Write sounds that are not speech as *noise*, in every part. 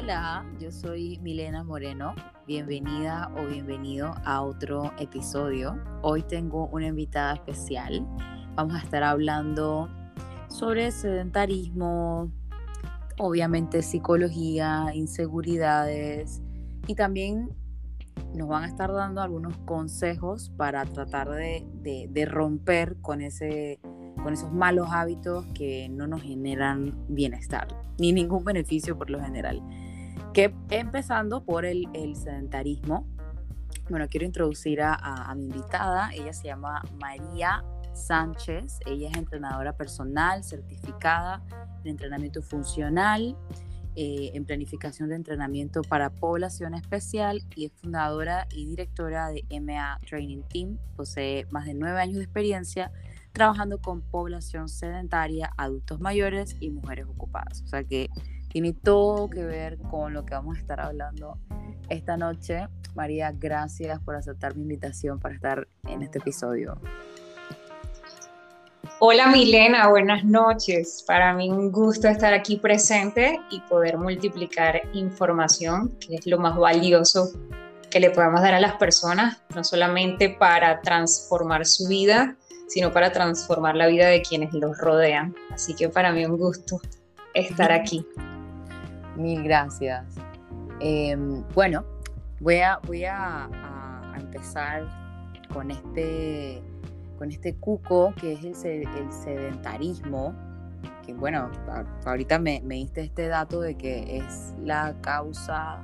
Hola, yo soy Milena Moreno. Bienvenida o bienvenido a otro episodio. Hoy tengo una invitada especial. Vamos a estar hablando sobre sedentarismo, obviamente psicología, inseguridades y también nos van a estar dando algunos consejos para tratar de, romper con, con esos malos hábitos que no nos generan bienestar ni ningún beneficio por lo general. Que empezando por el, sedentarismo. Bueno, quiero introducir a, a mi invitada. Ella se llama María Sánchez. Ella es entrenadora personal certificada en entrenamiento funcional eh, en planificación de entrenamiento para población especial y es fundadora y directora de MA Training Team. Posee más de nueve años de experiencia trabajando con población sedentaria, adultos mayores y mujeres ocupadas. O sea que tiene todo que ver con lo que vamos a estar hablando esta noche. María, gracias por aceptar mi invitación para estar en este episodio. Hola Milena, buenas noches. Para mí un gusto estar aquí presente y poder multiplicar información, que es lo más valioso que le podemos dar a las personas, no solamente para transformar su vida, sino para transformar la vida de quienes los rodean. Así que para mí un gusto estar aquí. Mil gracias. Em, bueno, voy, a, voy a empezar con este con este cuco que es el, sedentarismo, que bueno, ahorita me, me, diste este dato de que es la causa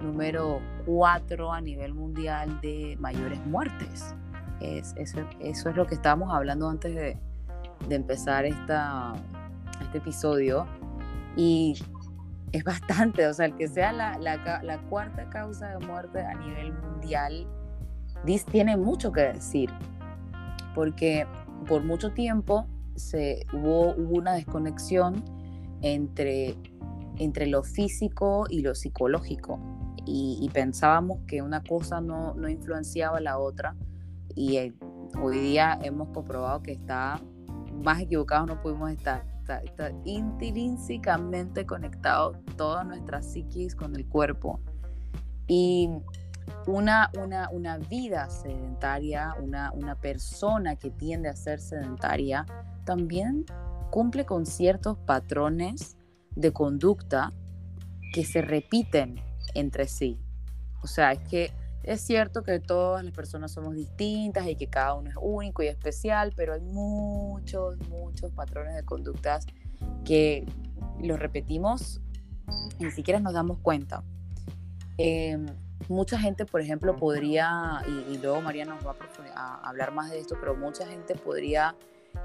número 4 a nivel mundial de mayores muertes. Es, eso, eso es lo que estábamos hablando antes de, de empezar esta, este episodio. Y es bastante, o sea, el que sea la, la, la cuarta causa de muerte a nivel mundial, tiene mucho que decir porque por mucho tiempo se, hubo, una desconexión entre, entre lo físico y lo psicológico y, pensábamos que una cosa no, no influenciaba la otra y eh, hoy día hemos comprobado que está más equivocados no pudimos estar. Está, intrínsecamente conectado toda nuestra psiquis con el cuerpo. Y una, una, una vida sedentaria, una, una persona que tiende a ser sedentaria, también cumple con ciertos patrones de conducta que se repiten entre sí. O sea, es que es cierto que todas las personas somos distintas y que cada uno es único y especial, pero hay muchos, muchos patrones de conductas que los repetimos y ni siquiera nos damos cuenta. Em, mucha gente, por ejemplo, podría, y, luego María nos va a, hablar más de esto, pero mucha gente podría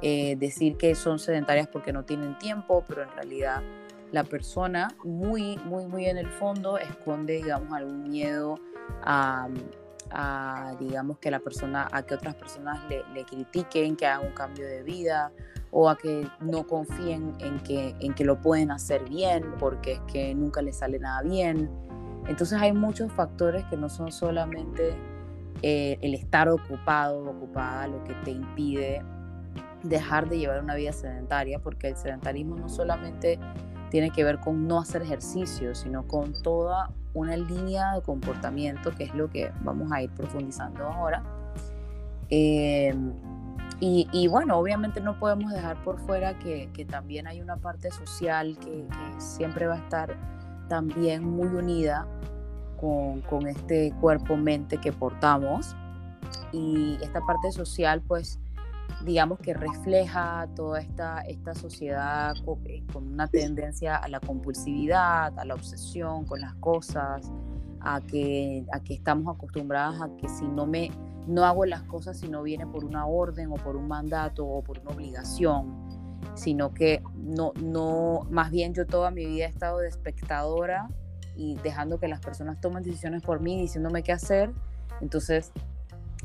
eh, decir que son sedentarias porque no tienen tiempo, pero en realidad la persona muy, muy, muy en el fondo esconde, digamos, algún miedo a, digamos, que la persona, a que otras personas le, le, critiquen, que hagan un cambio de vida o a que no confíen en que, en que lo pueden hacer bien porque es que nunca les sale nada bien. Entonces hay muchos factores que no son solamente eh, el estar ocupado ocupada lo que te impide dejar de llevar una vida sedentaria, porque el sedentarismo no solamente tiene que ver con no hacer ejercicio, sino con toda una línea de comportamiento, que es lo que vamos a ir profundizando ahora. Em, y, bueno, obviamente no podemos dejar por fuera que, también hay una parte social que, que siempre va a estar también muy unida con, con este cuerpo-mente que portamos. Y esta parte social, pues, digamos que refleja toda esta, esta sociedad eh, con, una tendencia a la compulsividad, a la obsesión con las cosas, a que, a que estamos acostumbradas a que si no me no hago las cosas si no viene por una orden o por un mandato o por una obligación, sino que no, no, más bien yo toda mi vida he estado de espectadora y dejando que las personas tomen decisiones por mí, diciéndome qué hacer. Entonces,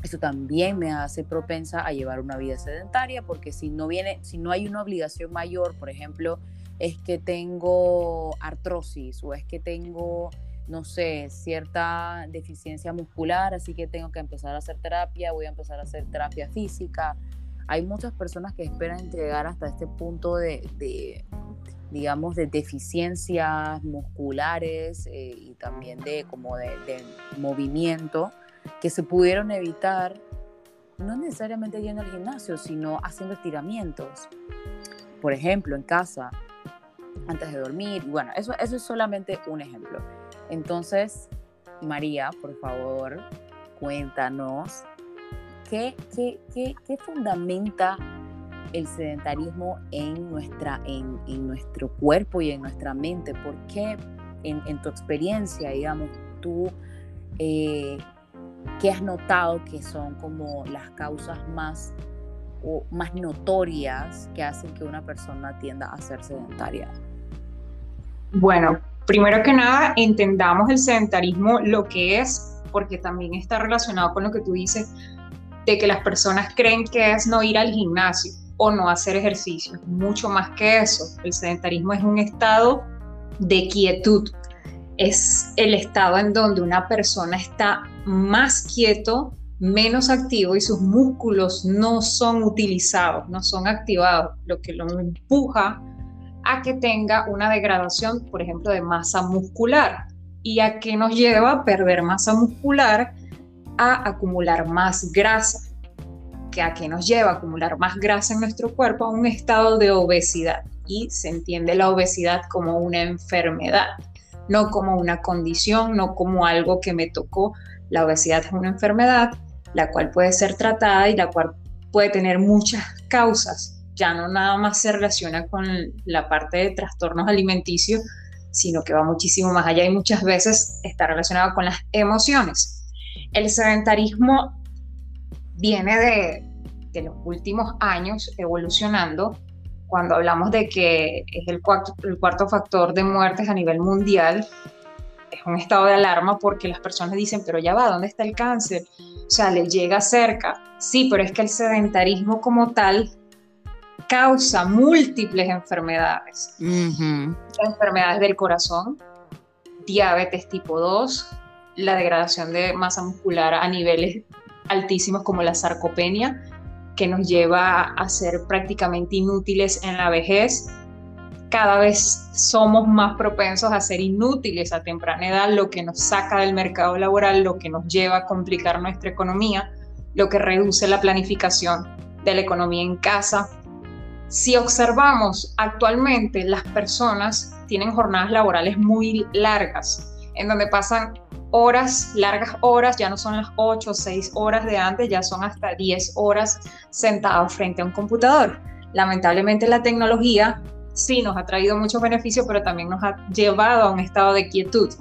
eso también me hace propensa a llevar una vida sedentaria, porque si no viene, si no hay una obligación mayor, por ejemplo, es que tengo artrosis o es que tengo, no sé, cierta deficiencia muscular, así que tengo que empezar a hacer terapia, voy a empezar a hacer terapia física. Hay muchas personas que esperan llegar hasta este punto de, digamos, de deficiencias musculares eh, y también de como de, movimiento que se pudieron evitar no necesariamente yendo al gimnasio, sino haciendo estiramientos. Por ejemplo, en casa, antes de dormir. Bueno, eso, eso es solamente un ejemplo. Entonces, María, por favor, cuéntanos qué, qué, qué, fundamenta el sedentarismo en, nuestra, en, en, nuestro cuerpo y en nuestra mente. ¿Por qué, en, en tu experiencia, digamos, tú, eh, qué has notado que son como las causas más, o más notorias que hacen que una persona tienda a ser sedentaria? Bueno, primero que nada, entendamos el sedentarismo, lo que es, porque también está relacionado con lo que tú dices, de que las personas creen que es no ir al gimnasio o no hacer ejercicio. Mucho más que eso. El sedentarismo es un estado de quietud. Es el estado en donde una persona está más quieto, menos activo y sus músculos no son utilizados, no son activados, lo que lo empuja a que tenga una degradación, por ejemplo, de masa muscular. ¿Y a qué nos lleva a perder masa muscular? A acumular más grasa. ¿Que ¿A qué nos lleva a acumular más grasa en nuestro cuerpo? A un estado de obesidad. Y se entiende la obesidad como una enfermedad, no como una condición, no como algo que me tocó. La obesidad es una enfermedad, la cual puede ser tratada y la cual puede tener muchas causas ya no nada más se relaciona con la parte de trastornos alimenticios, sino que va muchísimo más allá y muchas veces está relacionado con las emociones. El sedentarismo viene de, de los últimos años evolucionando cuando hablamos de que es el cuarto, el cuarto factor de muertes a nivel mundial, es un estado de alarma porque las personas dicen, pero ya va, ¿dónde está el cáncer? O sea, le llega cerca. Sí, pero es que el sedentarismo como tal causa múltiples enfermedades. Enfermedades del corazón, diabetes tipo 2, la degradación de masa muscular a niveles altísimos como la sarcopenia, que nos lleva a ser prácticamente inútiles en la vejez. Cada vez somos más propensos a ser inútiles a temprana edad, lo que nos saca del mercado laboral, lo que nos lleva a complicar nuestra economía, lo que reduce la planificación de la economía en casa, si observamos actualmente, las personas tienen jornadas laborales muy largas, en donde pasan horas, largas horas, ya no son las 8 o 6 horas de antes, ya son hasta 10 horas sentados frente a un computador. Lamentablemente la tecnología sí nos ha traído muchos beneficios, pero también nos ha llevado a un estado de quietud.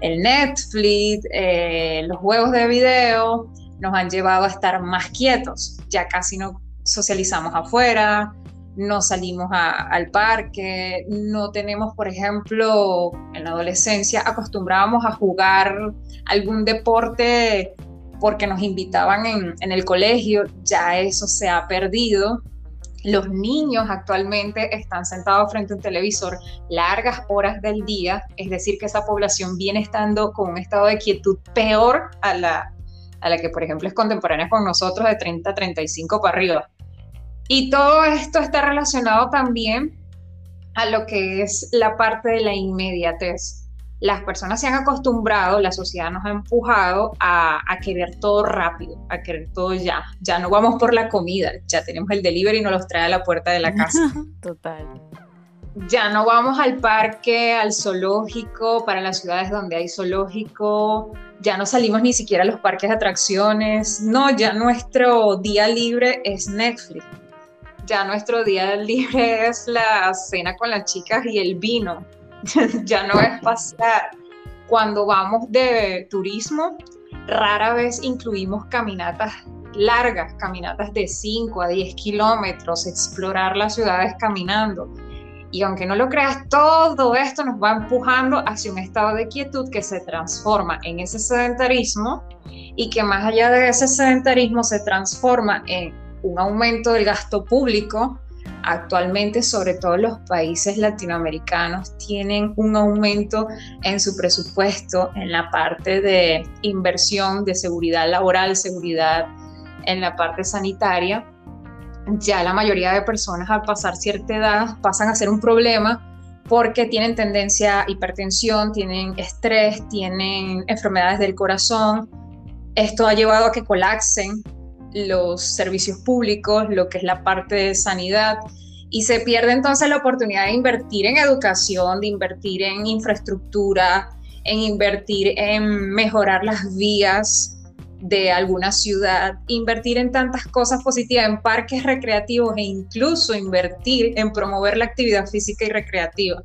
El Netflix, eh, los juegos de video nos han llevado a estar más quietos, ya casi no socializamos afuera, no salimos al parque, no tenemos, por ejemplo, en la adolescencia acostumbrábamos a jugar algún deporte porque nos invitaban en, en el colegio, ya eso se ha perdido. Los niños actualmente están sentados frente a un televisor largas horas del día, es decir, que esa población viene estando con un estado de quietud peor a la, a la que, por ejemplo, es contemporánea con nosotros de 30 a 35 para arriba. Y todo esto está relacionado también a lo que es la parte de la inmediatez. Las personas se han acostumbrado, la sociedad nos ha empujado a, querer todo rápido, a querer todo ya. Ya no vamos por la comida, ya tenemos el delivery y nos los trae a la puerta de la casa. *laughs* Total. Ya no vamos al parque, al zoológico, para las ciudades donde hay zoológico, ya no salimos ni siquiera a los parques de atracciones. No, ya nuestro día libre es Netflix ya nuestro día *laughs* libre es la cena con las chicas y el vino, *laughs* ya no es pasar. Cuando vamos de turismo, rara vez incluimos caminatas largas, caminatas de 5 a 10 kilómetros, explorar las ciudades caminando. Y aunque no lo creas, todo esto nos va empujando hacia un estado de quietud que se transforma en ese sedentarismo y que más allá de ese sedentarismo se transforma en un aumento del gasto público. Actualmente, sobre todo los países latinoamericanos, tienen un aumento en su presupuesto en la parte de inversión de seguridad laboral, seguridad en la parte sanitaria. ya la mayoría de personas al pasar cierta edad pasan a ser un problema porque tienen tendencia a hipertensión, tienen estrés, tienen enfermedades del corazón. Esto ha llevado a que colapsen los servicios públicos, lo que es la parte de sanidad, y se pierde entonces la oportunidad de invertir en educación, de invertir en infraestructura, en invertir en mejorar las vías de alguna ciudad, invertir en tantas cosas positivas, en parques recreativos e incluso invertir en promover la actividad física y recreativa.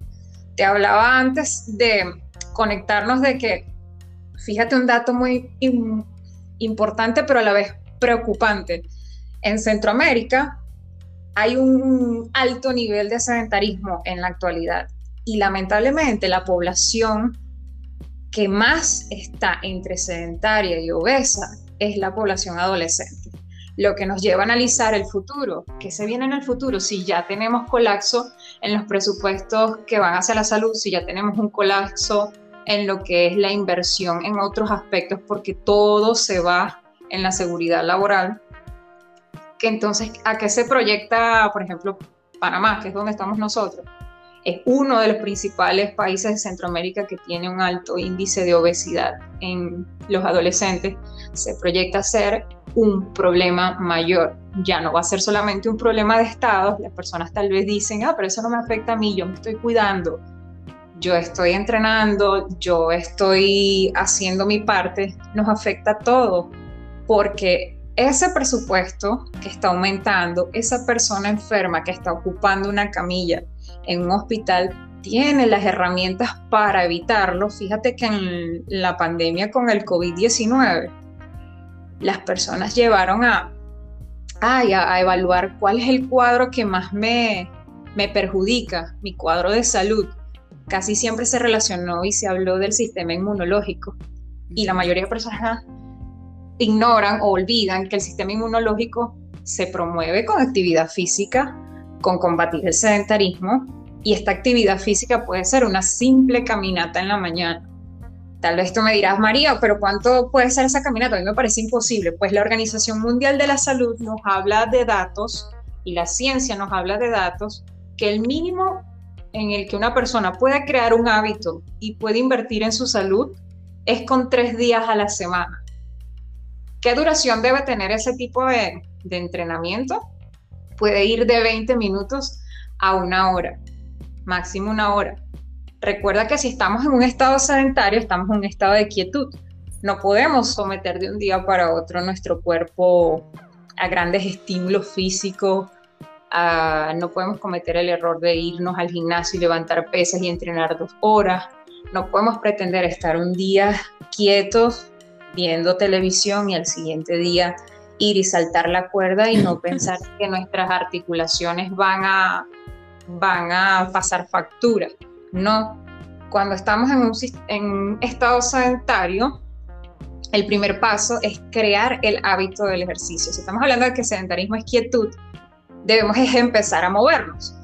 Te hablaba antes de conectarnos de que, fíjate un dato muy importante, pero a la vez preocupante. En Centroamérica hay un alto nivel de sedentarismo en la actualidad y lamentablemente la población que más está entre sedentaria y obesa es la población adolescente. Lo que nos lleva a analizar el futuro. ¿Qué se viene en el futuro? Si ya tenemos colapso en los presupuestos que van hacia la salud, si ya tenemos un colapso en lo que es la inversión en otros aspectos, porque todo se va en la seguridad laboral, que entonces, ¿a qué se proyecta, por ejemplo, Panamá, que es donde estamos nosotros? es uno de los principales países de Centroamérica que tiene un alto índice de obesidad en los adolescentes, se proyecta ser un problema mayor. Ya no va a ser solamente un problema de Estado, las personas tal vez dicen, ah, pero eso no me afecta a mí, yo me estoy cuidando, yo estoy entrenando, yo estoy haciendo mi parte, nos afecta a todos, porque ese presupuesto que está aumentando, esa persona enferma que está ocupando una camilla, en un hospital tiene las herramientas para evitarlo. Fíjate que en la pandemia con el COVID-19, las personas llevaron a, a, evaluar cuál es el cuadro que más me, me perjudica, mi cuadro de salud. Casi siempre se relacionó y se habló del sistema inmunológico. Y la mayoría de personas ignoran o olvidan que el sistema inmunológico se promueve con actividad física, con combatir el sedentarismo y esta actividad física puede ser una simple caminata en la mañana. Tal vez tú me dirás, María, pero ¿cuánto puede ser esa caminata? A mí me parece imposible. Pues la Organización Mundial de la Salud nos habla de datos y la ciencia nos habla de datos que el mínimo en el que una persona pueda crear un hábito y puede invertir en su salud es con tres días a la semana. ¿Qué duración debe tener ese tipo de, entrenamiento? puede ir de 20 minutos a una hora, máximo una hora. Recuerda que si estamos en un estado sedentario, estamos en un estado de quietud. No podemos someter de un día para otro nuestro cuerpo a grandes estímulos físicos. no podemos cometer el error de irnos al gimnasio y levantar pesas y entrenar dos horas. No podemos pretender estar un día quietos viendo televisión y al siguiente día ir y saltar la cuerda y no *laughs* pensar que nuestras articulaciones van a, van a pasar factura. No, cuando estamos en un, en estado sedentario, el primer paso es crear el hábito del ejercicio. Si estamos hablando de que sedentarismo es quietud, debemos empezar a movernos.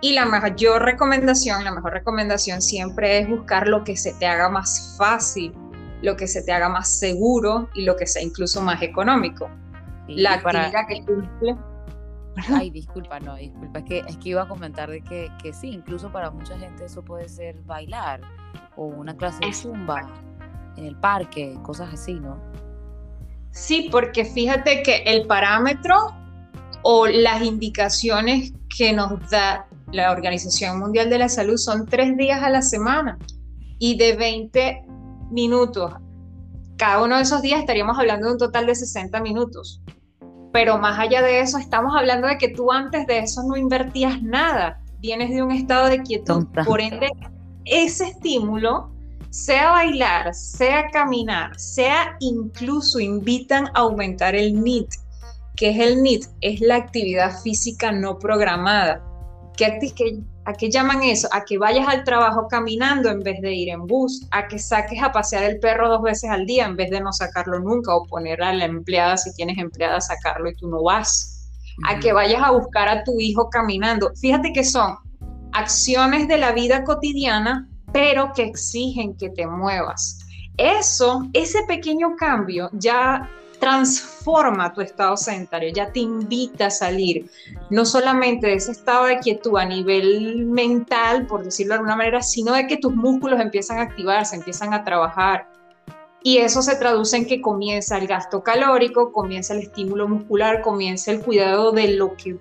Y la mayor recomendación, la mejor recomendación siempre es buscar lo que se te haga más fácil, lo que se te haga más seguro y lo que sea incluso más económico la actividad que cumple. *laughs* Ay, disculpa, no, disculpa, es que, es que iba a comentar de que, que sí, incluso para mucha gente eso puede ser bailar o una clase de zumba en el parque, cosas así, ¿no? Sí, porque fíjate que el parámetro o las indicaciones que nos da la Organización Mundial de la Salud son tres días a la semana y de 20 minutos. Cada uno de esos días estaríamos hablando de un total de 60 minutos pero más allá de eso, estamos hablando de que tú antes de eso no invertías nada, vienes de un estado de quietud, por ende, ese estímulo, sea bailar, sea caminar, sea incluso invitan a aumentar el NIT, que es el NIT, es la actividad física no programada. ¿Qué, que ¿A qué llaman eso? A que vayas al trabajo caminando en vez de ir en bus, a que saques a pasear el perro dos veces al día en vez de no sacarlo nunca o poner a la empleada, si tienes empleada, a sacarlo y tú no vas, a que vayas a buscar a tu hijo caminando. Fíjate que son acciones de la vida cotidiana, pero que exigen que te muevas. Eso, ese pequeño cambio ya transforma tu estado sedentario, ya te invita a salir, no solamente de ese estado de quietud a nivel mental, por decirlo de alguna manera, sino de que tus músculos empiezan a activarse, empiezan a trabajar. Y eso se traduce en que comienza el gasto calórico, comienza el estímulo muscular, comienza el cuidado de lo que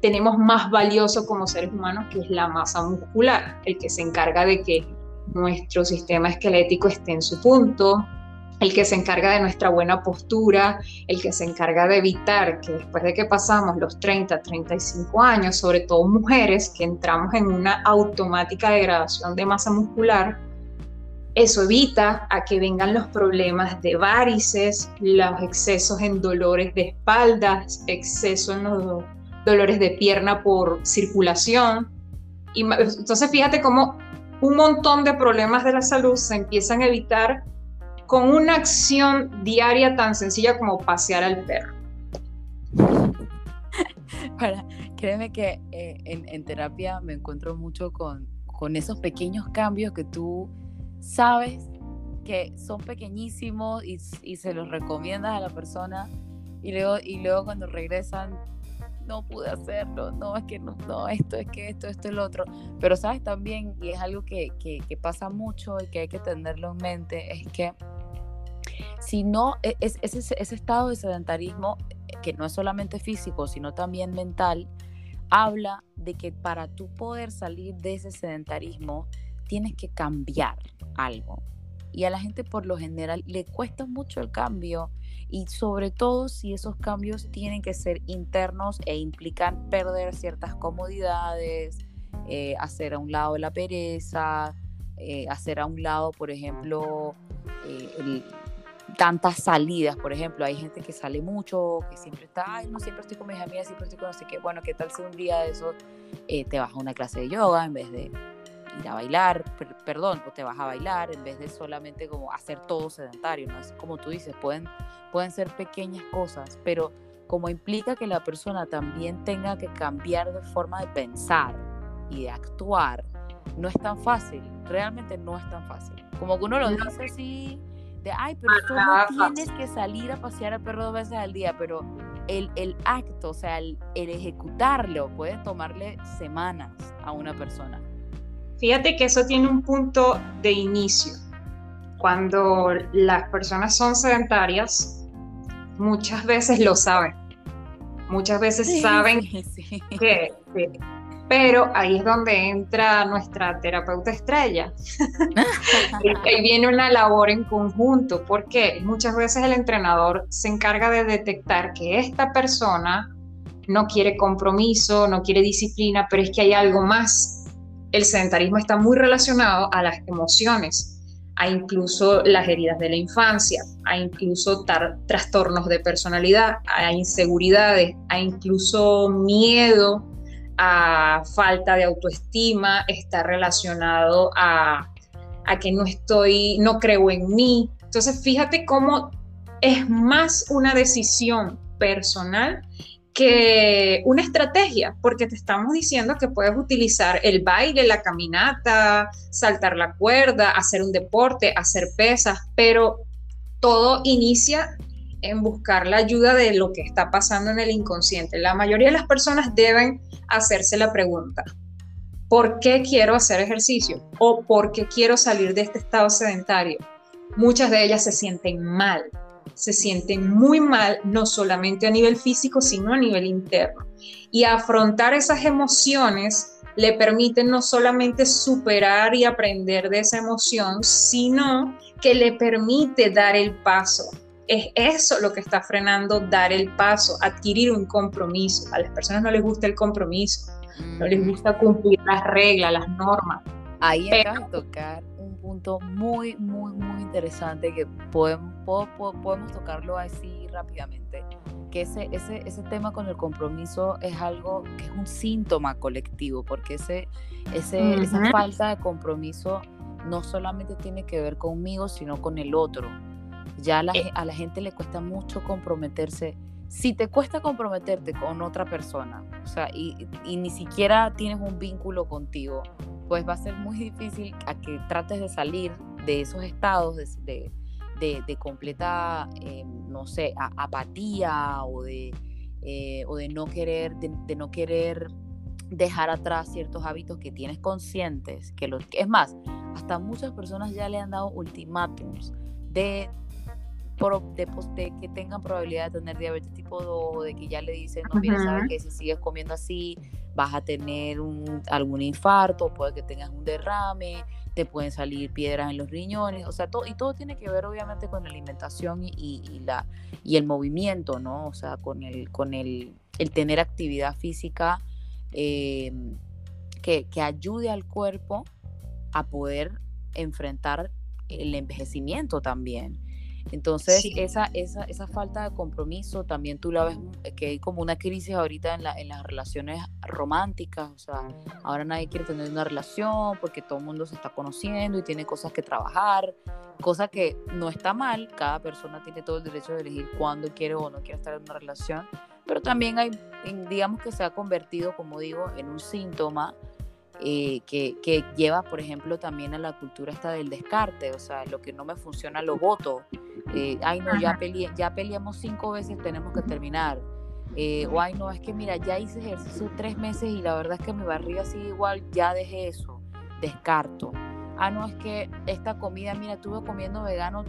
tenemos más valioso como seres humanos, que es la masa muscular, el que se encarga de que nuestro sistema esquelético esté en su punto, el que se encarga de nuestra buena postura, el que se encarga de evitar que después de que pasamos los 30, 35 años, sobre todo mujeres, que entramos en una automática degradación de masa muscular, eso evita a que vengan los problemas de varices, los excesos en dolores de espaldas, excesos en los dolores de pierna por circulación. Y entonces fíjate cómo un montón de problemas de la salud se empiezan a evitar con una acción diaria tan sencilla como pasear al perro. *laughs* Créeme que eh, en, terapia me encuentro mucho con, con esos pequeños cambios que tú sabes que son pequeñísimos y, y, se los recomiendas a la persona y luego, y luego cuando regresan no pude hacerlo, no, es que no, no, esto es que esto, esto es lo otro. Pero sabes también, y es algo que, que, que pasa mucho y que hay que tenerlo en mente, es que si no, e, es, ese, estado de sedentarismo, eh, que no es solamente físico, sino también mental, habla de que para tú poder salir de ese sedentarismo, tienes que cambiar algo. Y a la gente por lo general le cuesta mucho el cambio y sobre todo si esos cambios tienen que ser internos e implican perder ciertas comodidades, eh, hacer a un lado la pereza, eh, hacer a un lado, por ejemplo, el, tantas salidas, por ejemplo, hay gente que sale mucho, que siempre está, ay, no, siempre estoy con mis amigas, siempre estoy con no sé qué, bueno, ¿qué tal si un día de eso eh, te vas a una clase de yoga en vez de ir a bailar, perdón, o te vas a bailar en vez de solamente como hacer todo sedentario, ¿no? Es como tú dices, pueden, pueden ser pequeñas cosas, pero como implica que la persona también tenga que cambiar de forma de pensar y de actuar, no es tan fácil, realmente no es tan fácil. Como que uno lo dice así de, ay, pero solo tienes que salir a pasear al perro dos veces al día, pero el, el acto, o sea, el, el, ejecutarlo puede tomarle semanas a una persona. Fíjate que eso tiene un punto de inicio. Cuando las personas son sedentarias, muchas veces lo saben. Muchas veces saben que, pero ahí es donde entra nuestra terapeuta estrella. *laughs* ahí viene una labor en conjunto, porque muchas veces el entrenador se encarga de detectar que esta persona no quiere compromiso, no quiere disciplina, pero es que hay algo más. El sedentarismo está muy relacionado a las emociones, a incluso las heridas de la infancia, a incluso trastornos de personalidad, a inseguridades, a incluso miedo a falta de autoestima, está relacionado a, que no estoy, no creo en mí. Entonces, fíjate cómo es más una decisión personal que una estrategia, porque te estamos diciendo que puedes utilizar el baile, la caminata, saltar la cuerda, hacer un deporte, hacer pesas, pero todo inicia en buscar la ayuda de lo que está pasando en el inconsciente. La mayoría de las personas deben hacerse la pregunta, ¿por qué quiero hacer ejercicio? ¿O por qué quiero salir de este estado sedentario? Muchas de ellas se sienten mal, se sienten muy mal, no solamente a nivel físico, sino a nivel interno. Y afrontar esas emociones le permiten no solamente superar y aprender de esa emoción, sino que le permite dar el paso es eso lo que está frenando dar el paso, adquirir un compromiso. A las personas no les gusta el compromiso, no les gusta cumplir las reglas, las normas. Ahí acabas de tocar un punto muy, muy, muy interesante que podemos, podemos tocarlo así rápidamente. Que ese, ese, ese tema con el compromiso es algo que es un síntoma colectivo, porque ese, ese, esa falta de compromiso no solamente tiene que ver conmigo, sino con el otro ya eh. a la, gente le cuesta mucho comprometerse. Si te cuesta comprometerte con otra persona, o sea, y, ni siquiera tienes un vínculo contigo, pues va a ser muy difícil a que trates de salir de esos estados de, de, completa, eh, no sé, apatía o de, eh, o de no querer, de, no querer dejar atrás ciertos hábitos que tienes conscientes, que los, es más, hasta muchas personas ya le han dado ultimátums de, de, que tengan probabilidad de tener diabetes tipo 2, de que ya le dicen, no, mira, sabes que si sigues comiendo así vas a tener un, algún infarto, puede que tengas un derrame, te pueden salir piedras en los riñones, o sea, todo, y todo tiene que ver obviamente con la alimentación y, la, y el movimiento, ¿no? O sea, con el, con el, el tener actividad física em, que, que ayude al cuerpo a poder enfrentar el envejecimiento también. Entonces, esa, esa, esa, falta de compromiso también tú la ves eh, que hay como una crisis ahorita en, la, en las relaciones románticas, o sea, ahora nadie quiere tener una relación porque todo el mundo se está conociendo y tiene cosas que trabajar, cosa que no está mal, cada persona tiene todo el derecho de elegir cuándo quiere o no quiere estar en una relación, pero también hay, digamos que se ha convertido, como digo, en un síntoma eh, que, que, lleva, por ejemplo, también a la cultura esta del descarte, o sea, lo que no me funciona lo voto, eh, ay no, ya, peleé, ya peleamos cinco veces, tenemos que terminar, eh, o ay no, es que mira, ya hice ejercicio tres meses y la verdad es que mi barriga sigue igual, ya dejé eso, descarto. Ah, no, es que esta comida, mira, estuve comiendo vegano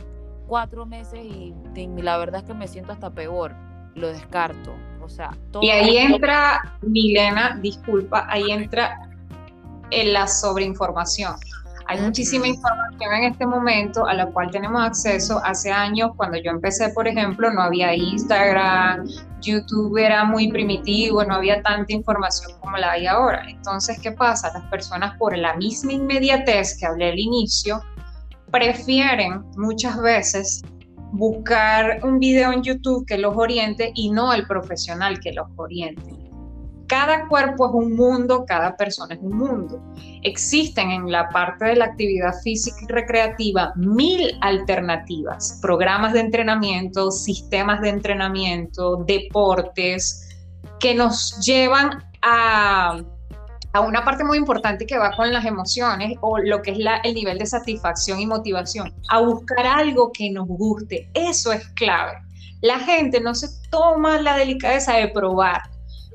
cuatro meses y, la verdad es que me siento hasta peor, lo descarto. O sea, todo y ahí entra, Milena, disculpa, ahí entra en la sobreinformación. Hay muchísima información en este momento a la cual tenemos acceso. Hace años, cuando yo empecé, por ejemplo, no había Instagram, YouTube era muy primitivo, no había tanta información como la hay ahora. Entonces, ¿qué pasa? Las personas, por la misma inmediatez que hablé al inicio, prefieren muchas veces buscar un video en YouTube que los oriente y no el profesional que los oriente cada cuerpo es un mundo, cada persona es un mundo. Existen en la parte de la actividad física y recreativa mil alternativas, programas de entrenamiento, sistemas de entrenamiento, deportes, que nos llevan a, una parte muy importante que va con las emociones o lo que es el nivel de satisfacción y motivación, a buscar algo que nos guste. Eso es clave. La gente no se toma la delicadeza de probar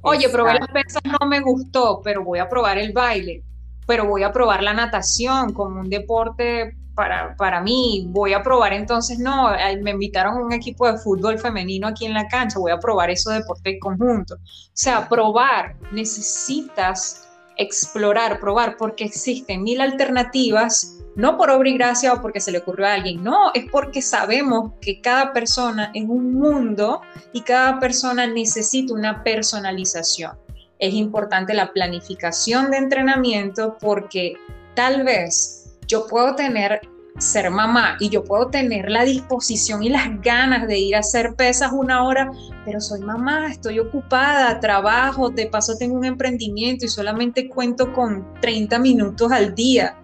Oye, probé las pesas, no me gustó, pero voy a probar el baile, pero voy a probar la natación como un deporte para, para mí, voy a probar entonces, no, me invitaron a un equipo de fútbol femenino aquí en la cancha, voy a probar eso deporte conjunto. O sea, probar, necesitas explorar, probar, porque existen mil alternativas no por obra y gracia o porque se le ocurrió a alguien, no, es porque sabemos que cada persona es un mundo y cada persona necesita una personalización. Es importante la planificación de entrenamiento porque tal vez yo puedo tener ser mamá y yo puedo tener la disposición y las ganas de ir a hacer pesas una hora, pero soy mamá, estoy ocupada, trabajo, de paso tengo un emprendimiento y solamente cuento con 30 minutos al día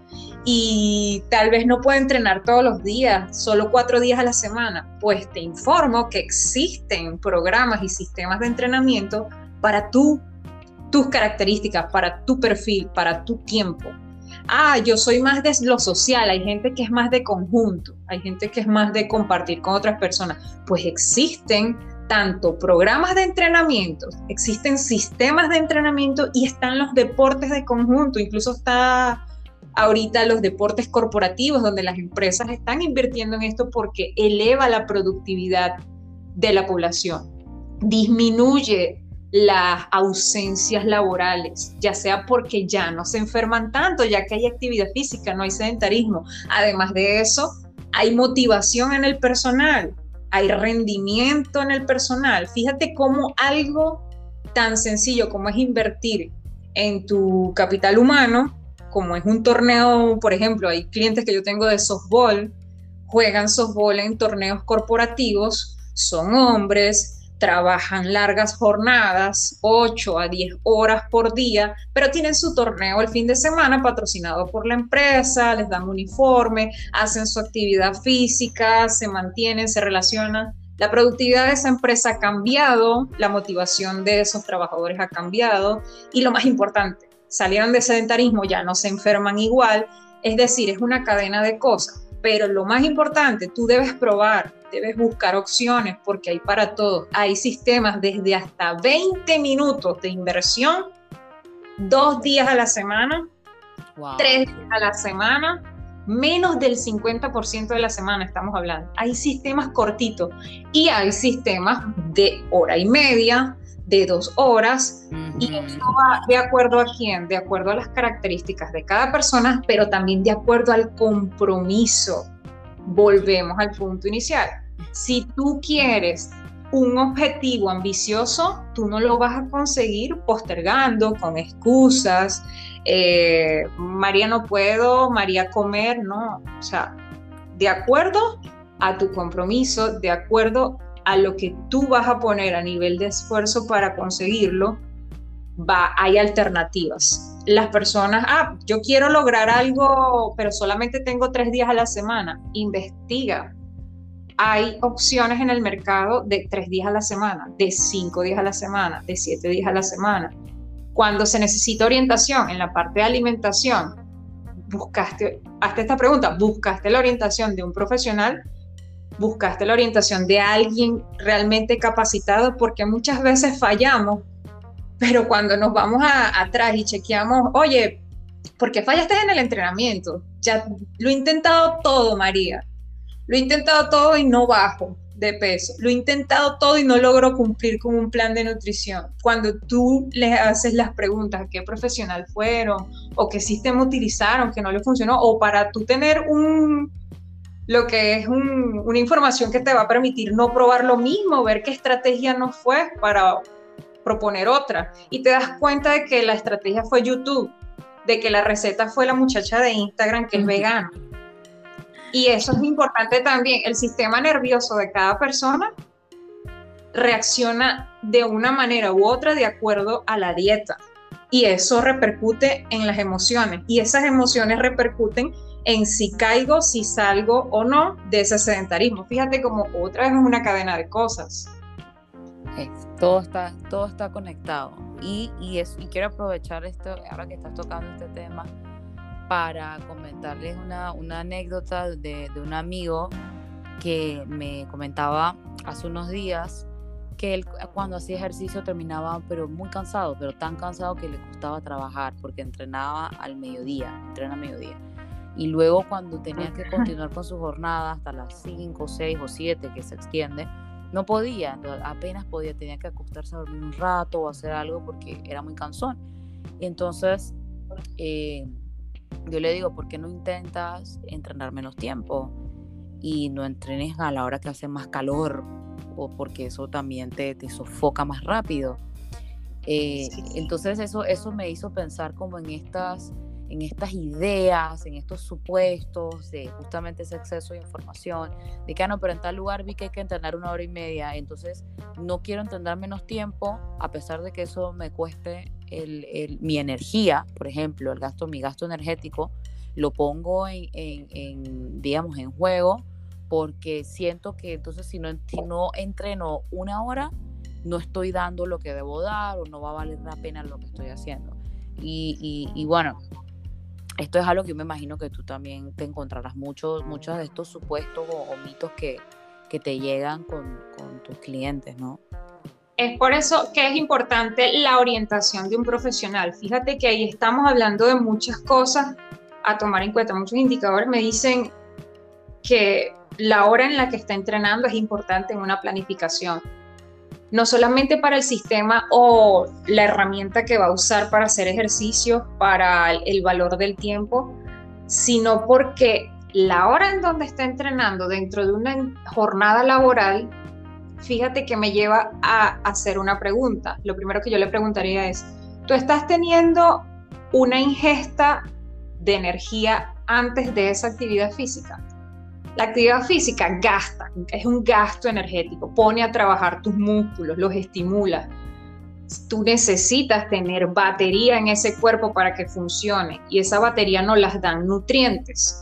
y tal vez no pueda entrenar todos los días, solo cuatro días a la semana, pues te informo que existen programas y sistemas de entrenamiento para tus características, para tu perfil, para tu tiempo. Ah, yo soy más de lo social, hay gente que es más de conjunto, hay gente que es más de compartir con otras personas. Pues existen tanto programas de entrenamiento, existen sistemas de entrenamiento y están los deportes de conjunto, incluso está ahorita los deportes corporativos, donde las empresas están invirtiendo en esto porque eleva la productividad de la población, disminuye las ausencias laborales, ya sea porque ya no se enferman tanto, ya que hay actividad física, no hay sedentarismo. Además de eso, hay motivación en el personal, hay rendimiento en el personal. Fíjate cómo algo tan sencillo como es invertir en tu capital humano como es un torneo, por ejemplo, hay clientes que yo tengo de softball, juegan softball en torneos corporativos, son hombres, trabajan largas jornadas, 8 a 10 horas por día, pero tienen su torneo el fin de semana patrocinado por la empresa, les dan uniforme, hacen su actividad física, se mantienen, se relacionan. La productividad de esa empresa ha cambiado, la motivación de esos trabajadores ha cambiado y lo más importante, salieron de sedentarismo, ya no se enferman igual. Es decir, es una cadena de cosas. pero lo más importante, tú debes probar, debes buscar opciones porque hay para todo. Hay sistemas desde hasta 20 minutos de inversión, dos días a la semana, tres días a la semana, menos del 50% de la semana estamos hablando. Hay sistemas cortitos y hay sistemas de hora y media, de dos horas, y va de acuerdo a quién, de acuerdo a las características de cada persona, pero también de acuerdo al compromiso. Volvemos al punto inicial. Si tú quieres un objetivo ambicioso, tú no lo vas a conseguir postergando con excusas. Eh, María no puedo, María comer, no. O sea, de acuerdo a tu compromiso, de acuerdo a lo que tú vas a poner a nivel de esfuerzo para conseguirlo, va, hay alternativas. Las personas, ah, yo quiero lograr algo, pero solamente tengo tres días a la semana. Investiga. Hay opciones en el mercado de tres días a la semana, de cinco días a la semana, de siete días a la semana. Cuando se necesita orientación en la parte de alimentación, buscaste, hazte esta pregunta, buscaste la orientación de un profesional buscaste la orientación de alguien realmente capacitado, porque muchas veces fallamos, pero cuando nos vamos atrás y chequeamos, oye, ¿por qué fallaste en el entrenamiento? Ya lo he intentado todo, María. Lo he intentado todo y no bajo de peso. Lo he intentado todo y no logro cumplir con un plan de nutrición. Cuando tú le haces las preguntas a qué profesional fueron o qué sistema utilizaron que no le funcionó o para tú tener un, lo que es una información que te va a permitir no probar lo mismo, ver qué estrategia no fue para proponer otra. Y te das cuenta de que la estrategia fue YouTube, de que la receta fue la muchacha de Instagram que es vegana. Y eso es importante también. El sistema nervioso de cada persona reacciona de una manera u otra de acuerdo a la dieta. Y eso repercute en las emociones. Y esas emociones repercuten en si caigo, si salgo o no de ese sedentarismo. Fíjate como otra vez es una cadena de cosas. todo, está, todo está conectado. Y, y, y quiero aprovechar esto, ahora que estás tocando este tema, para comentarles una, una anécdota de, de un amigo que me comentaba hace unos días que él cuando hacía ejercicio terminaba pero muy cansado, pero tan cansado que le costaba trabajar porque entrenaba al mediodía, entrena a mediodía y luego cuando tenía que continuar con su jornada hasta las 5, 6 o 7 que se extiende, no podía, apenas podía, tenía que acostarse a dormir un rato o hacer algo porque era muy cansón. Entonces eh, yo le digo, ¿por qué no intentas entrenar menos tiempo y no entrenes a la hora que hace más calor? O porque eso también te, te sofoca más rápido. Eh, entonces eso, eso me hizo pensar como en estas en estas ideas, en estos supuestos de justamente ese exceso de información, de que, ah, no, pero en tal lugar vi que hay que entrenar una hora y media, entonces no quiero entrenar menos tiempo, a pesar de que eso me cueste el, mi energía, por ejemplo, el gasto, mi gasto energético, lo pongo en, en, digamos, en juego, porque siento que entonces si no, si no entreno una hora, no estoy dando lo que debo dar o no va a valer la pena lo que estoy haciendo. Y, y, y bueno, esto es algo que yo me imagino que tú también te encontrarás muchos, muchos de estos supuestos o, mitos que, que, te llegan con, con, tus clientes, ¿no? Es por eso que es importante la orientación de un profesional. Fíjate que ahí estamos hablando de muchas cosas a tomar en cuenta. Muchos indicadores me dicen que la hora en la que está entrenando es importante en una planificación no solamente para el sistema o la herramienta que va a usar para hacer ejercicio, para el valor del tiempo, sino porque la hora en donde está entrenando dentro de una jornada laboral, fíjate que me lleva a hacer una pregunta. Lo primero que yo le preguntaría es, ¿tú estás teniendo una ingesta de energía antes de esa actividad física? La actividad física gasta, es un gasto energético, pone a trabajar tus músculos, los estimula. Tú necesitas tener batería en ese cuerpo para que funcione y esa batería no las dan nutrientes.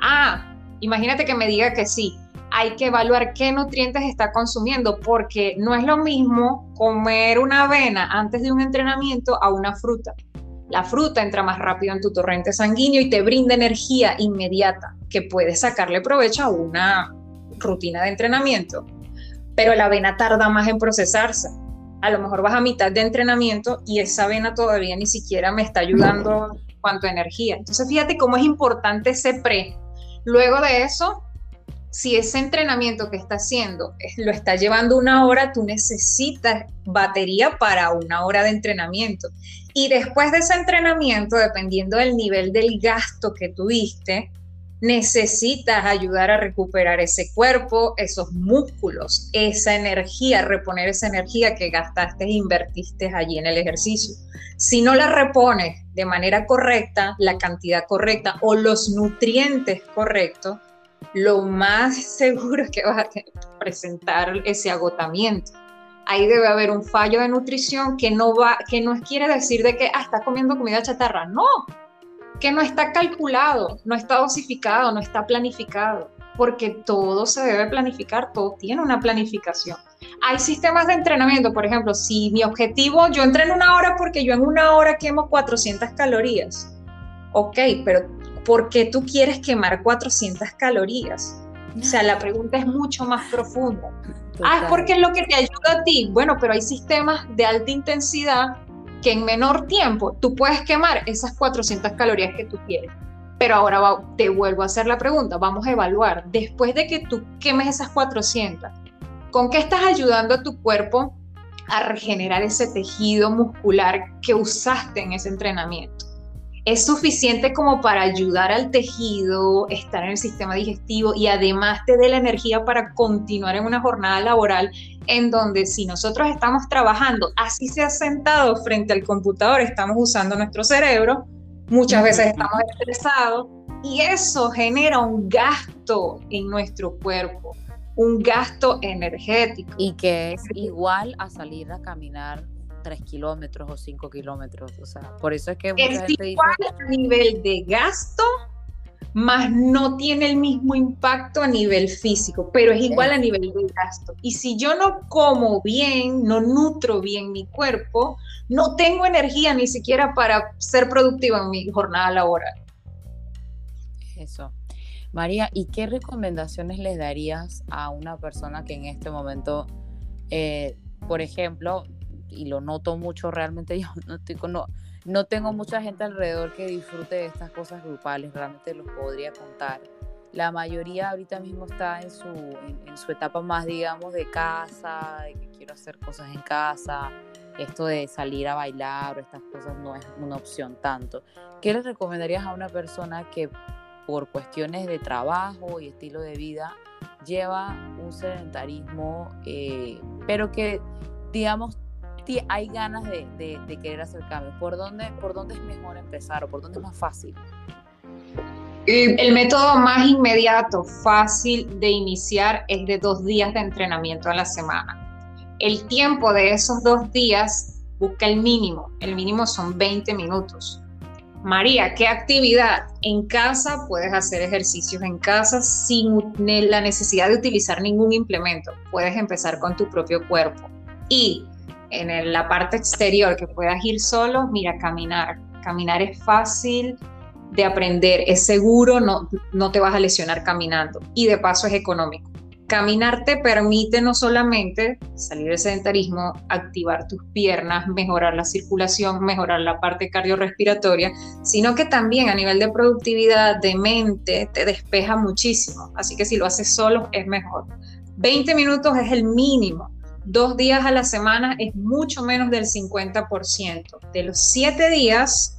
Ah, imagínate que me diga que sí, hay que evaluar qué nutrientes está consumiendo porque no es lo mismo comer una avena antes de un entrenamiento a una fruta. La fruta entra más rápido en tu torrente sanguíneo y te brinda energía inmediata que puedes sacarle provecho a una rutina de entrenamiento. Pero la avena tarda más en procesarse. A lo mejor vas a mitad de entrenamiento y esa avena todavía ni siquiera me está ayudando cuanto a energía. Entonces fíjate cómo es importante ese pre. Luego de eso, si ese entrenamiento que está haciendo lo está llevando una hora, tú necesitas batería para una hora de entrenamiento. Y después de ese entrenamiento, dependiendo del nivel del gasto que tuviste, necesitas ayudar a recuperar ese cuerpo, esos músculos, esa energía, reponer esa energía que gastaste e invertiste allí en el ejercicio. Si no la repones de manera correcta, la cantidad correcta o los nutrientes correctos, lo más *laughs* seguro es que vas a presentar ese agotamiento. Ahí debe haber un fallo de nutrición que no va, que no quiere decir de que ah, está comiendo comida chatarra. No, que no está calculado, no está dosificado, no está planificado, porque todo se debe planificar, todo tiene una planificación. Hay sistemas de entrenamiento, por ejemplo, si mi objetivo, yo entreno una hora porque yo en una hora quemo 400 calorías. Ok, pero ¿por qué tú quieres quemar 400 calorías? O sea, la pregunta es mucho más profunda. Ah, es porque es lo que te ayuda a ti. Bueno, pero hay sistemas de alta intensidad que en menor tiempo tú puedes quemar esas 400 calorías que tú quieres. Pero ahora te vuelvo a hacer la pregunta, vamos a evaluar, después de que tú quemes esas 400, ¿con qué estás ayudando a tu cuerpo a regenerar ese tejido muscular que usaste en ese entrenamiento? Es suficiente como para ayudar al tejido, estar en el sistema digestivo y además te dé la energía para continuar en una jornada laboral en donde si nosotros estamos trabajando, así se ha sentado frente al computador, estamos usando nuestro cerebro, muchas veces estamos estresados y eso genera un gasto en nuestro cuerpo, un gasto energético. Y que es igual a salir a caminar 3 kilómetros o 5 kilómetros. O sea, por eso es que es igual a nivel de gasto, más no tiene el mismo impacto a nivel físico, pero es igual a nivel de gasto. Y si yo no como bien, no nutro bien mi cuerpo, no tengo energía ni siquiera para ser productiva en mi jornada laboral. Eso. María, ¿y qué recomendaciones le darías a una persona que en este momento, eh, por ejemplo, y lo noto mucho realmente, *laughs* yo no, estoy no, no tengo mucha gente alrededor que disfrute de estas cosas grupales, realmente los podría contar. La mayoría ahorita mismo está en su, en, su etapa más, digamos, de casa, de que quiero hacer cosas en casa, esto de salir a bailar o estas cosas no es una opción tanto. ¿Qué le recomendarías a una persona que por cuestiones de trabajo y estilo de vida lleva un sedentarismo, eh, pero que, digamos, hay ganas de, querer hacer cambios? ¿Por dónde, ¿Por dónde es mejor empezar o por dónde es más fácil? El método más inmediato, fácil de iniciar, es de dos días de entrenamiento a la semana. El tiempo de esos dos días busca el mínimo. El mínimo son 20 minutos. María, ¿qué actividad? En casa puedes hacer ejercicios en casa sin la necesidad de utilizar ningún implemento. Puedes empezar con tu propio cuerpo. Y en la parte exterior que puedas ir solo, mira, caminar. Caminar es fácil de aprender, es seguro, no, no te vas a lesionar caminando y de paso es económico. Caminar te permite no solamente salir del sedentarismo, activar tus piernas, mejorar la circulación, mejorar la parte cardiorrespiratoria, sino que también a nivel de productividad, de mente, te despeja muchísimo. Así que si lo haces solo es mejor. 20 minutos es el mínimo dos días a la semana es mucho menos del 50%. De los siete días,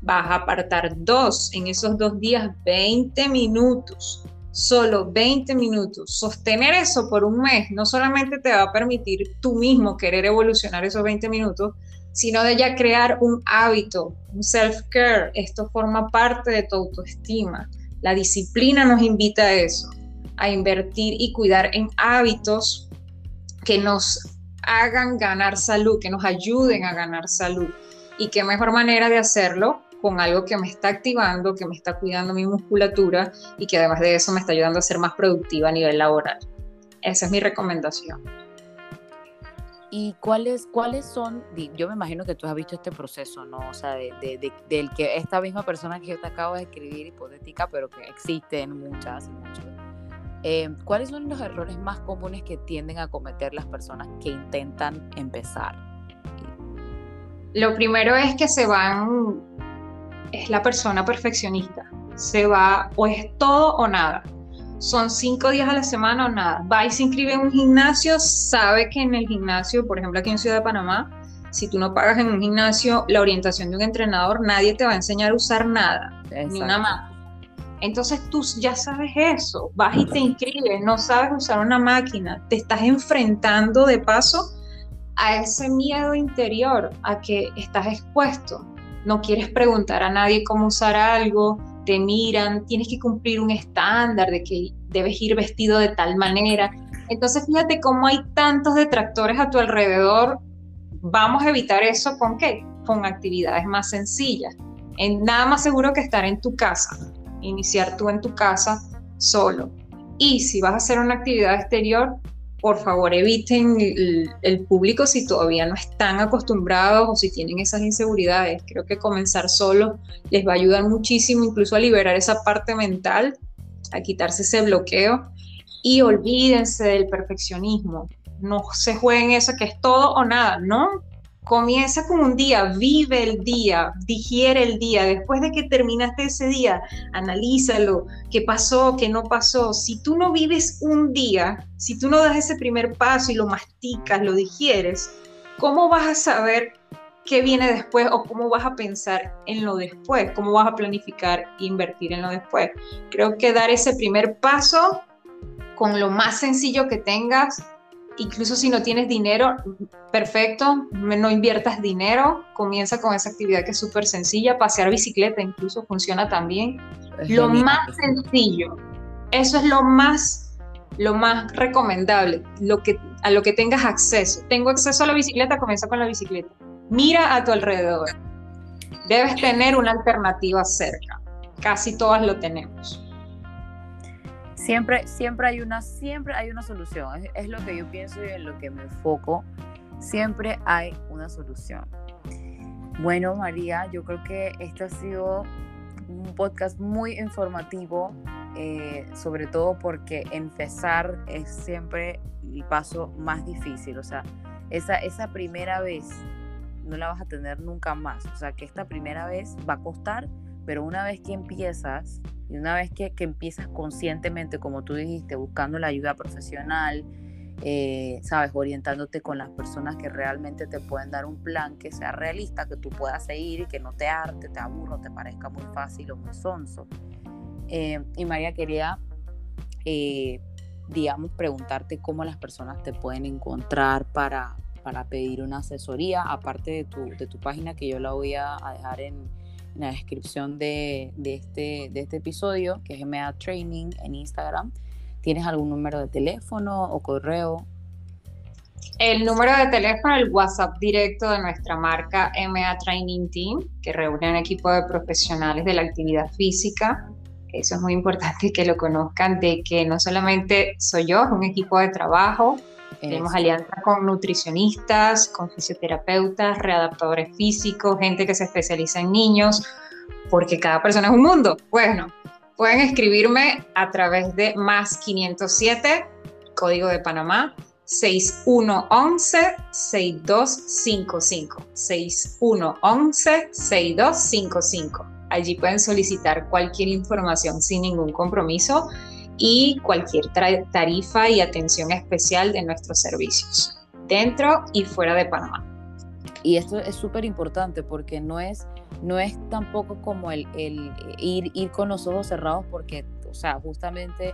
vas a apartar dos. En esos dos días, 20 minutos. Solo 20 minutos. Sostener eso por un mes no solamente te va a permitir tú mismo querer evolucionar esos 20 minutos, sino de ya crear un hábito, un self-care. Esto forma parte de tu autoestima. La disciplina nos invita a eso, a invertir y cuidar en hábitos que nos hagan ganar salud, que nos ayuden a ganar salud. Y qué mejor manera de hacerlo con algo que me está activando, que me está cuidando mi musculatura y que además de eso me está ayudando a ser más productiva a nivel laboral. Esa es mi recomendación. ¿Y cuáles, cuáles son? Yo me imagino que tú has visto este proceso, ¿no? O sea, de, del que esta misma persona que yo te acabo de escribir, hipotética, pero que existen muchas y muchos. Eh, ¿Cuáles son los errores más comunes que tienden a cometer las personas que intentan empezar? Lo primero es que se van, es la persona perfeccionista. Se va o es todo o nada son cinco días a la semana o nada. Va y se inscribe en un gimnasio, sabe que en el gimnasio, por ejemplo aquí en Ciudad de Panamá, si tú no pagas en un gimnasio la orientación de un entrenador, nadie te va a enseñar a usar nada, ni una máquina. Entonces tú ya sabes eso, vas y te inscribes, no sabes usar una máquina, te estás enfrentando de paso a ese miedo interior, a que estás expuesto. No quieres preguntar a nadie cómo usar algo, te miran, tienes que cumplir un estándar de que debes ir vestido de tal manera. Entonces, fíjate cómo hay tantos detractores a tu alrededor. Vamos a evitar eso con qué? Con actividades más sencillas. En nada más seguro que estar en tu casa, iniciar tú en tu casa solo. Y si vas a hacer una actividad exterior, por favor eviten el, público si todavía no están acostumbrados o si tienen esas inseguridades. Creo que comenzar solo les va a ayudar muchísimo, incluso a liberar esa parte mental, a quitarse ese bloqueo y olvídense del perfeccionismo. No se jueguen eso que es todo o nada, no. Comienza con un día, vive el día, digiere el día. Después de que terminaste ese día, analízalo, qué pasó, qué no pasó. Si tú no vives un día, si tú no das ese primer paso y lo masticas, lo digieres, ¿cómo vas a saber qué viene después o cómo vas a pensar en lo después? ¿Cómo vas a planificar e invertir en lo después? Creo que dar ese primer paso con lo más sencillo que tengas incluso si no tienes dinero, perfecto, no inviertas dinero, comienza con esa actividad que es súper sencilla, pasear bicicleta incluso funciona también. lo más sencillo, eso es lo más, lo más recomendable, lo que, a lo que tengas acceso. Tengo acceso a la bicicleta, comienza con la bicicleta. Mira a tu alrededor. Debes tener una alternativa cerca. Casi todas lo tenemos. Siempre, siempre hay una, siempre hay una solución. Es, lo que yo pienso y en lo que me enfoco. Siempre hay una solución. Bueno, María, yo creo que este ha sido un podcast muy informativo, eh, sobre todo porque empezar es siempre el paso más difícil. O sea, esa, esa primera vez no la vas a tener nunca más. O sea, que esta primera vez va a costar, pero una vez que empiezas, y una vez que, que empiezas conscientemente, como tú dijiste, buscando la ayuda profesional, eh, sabes, orientándote con las personas que realmente te pueden dar un plan que sea realista, que tú puedas seguir y que no te arte, te aburro, te parezca muy fácil o muy sonso. Eh, y María quería, eh, digamos, preguntarte cómo las personas te pueden encontrar para, para pedir una asesoría, aparte de tu, de tu página que yo la voy a dejar en, en la descripción de, de, este, de este episodio, que es MA Training en Instagram. ¿Tienes algún número de teléfono o correo? El número de teléfono, el WhatsApp directo de nuestra marca MA Training Team, que reúne un equipo de profesionales de la actividad física. Eso es muy importante que lo conozcan, de que no solamente soy yo, es un equipo de trabajo, tenemos alianza con nutricionistas, con fisioterapeutas, readaptadores físicos, gente que se especializa en niños, porque cada persona es un mundo. Bueno, pueden escribirme a través de más 507, código de Panamá, 6111-6255. 6111-6255. Allí pueden solicitar cualquier información sin ningún compromiso y cualquier tarifa y atención especial de nuestros servicios, dentro y fuera de Panamá. Y esto es súper importante porque no es, no es tampoco como el, el, ir, ir con los ojos cerrados porque, o sea, justamente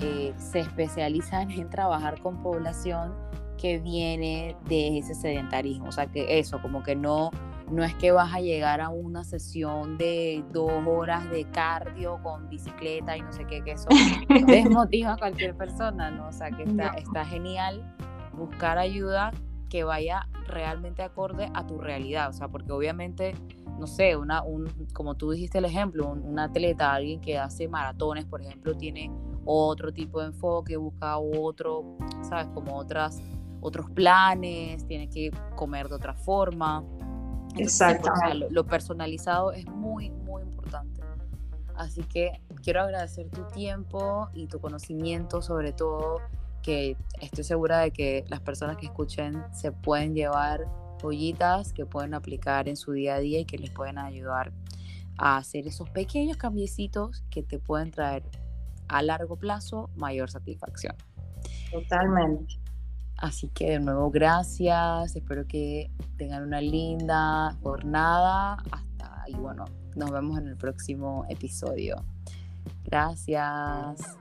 eh, se especializan en trabajar con población que viene de ese sedentarismo. O sea, que eso, como que no, no es que vas a llegar a una sesión de dos horas de cardio con bicicleta y no sé qué, que eso *laughs* desmotiva a cualquier persona, ¿no? O sea, que está, está genial buscar ayuda que vaya realmente acorde a tu realidad, o sea, porque obviamente, no sé, una, un, como tú dijiste el ejemplo, un, atleta, alguien que hace maratones, por ejemplo, tiene otro tipo de enfoque, busca otro, sabes, como otras otros planes, tiene que comer de otra forma. Exactamente. lo, personalizado es muy, muy importante. Así que quiero agradecer tu tiempo y tu conocimiento, sobre todo que estoy segura de que las personas que escuchen se pueden llevar joyitas que pueden aplicar en su día a día y que les pueden ayudar a hacer esos pequeños cambiecitos que te pueden traer a largo plazo mayor satisfacción. Totalmente. Así que de nuevo, gracias. Espero que tengan una linda jornada. Hasta y bueno, nos vemos en el próximo episodio. Gracias.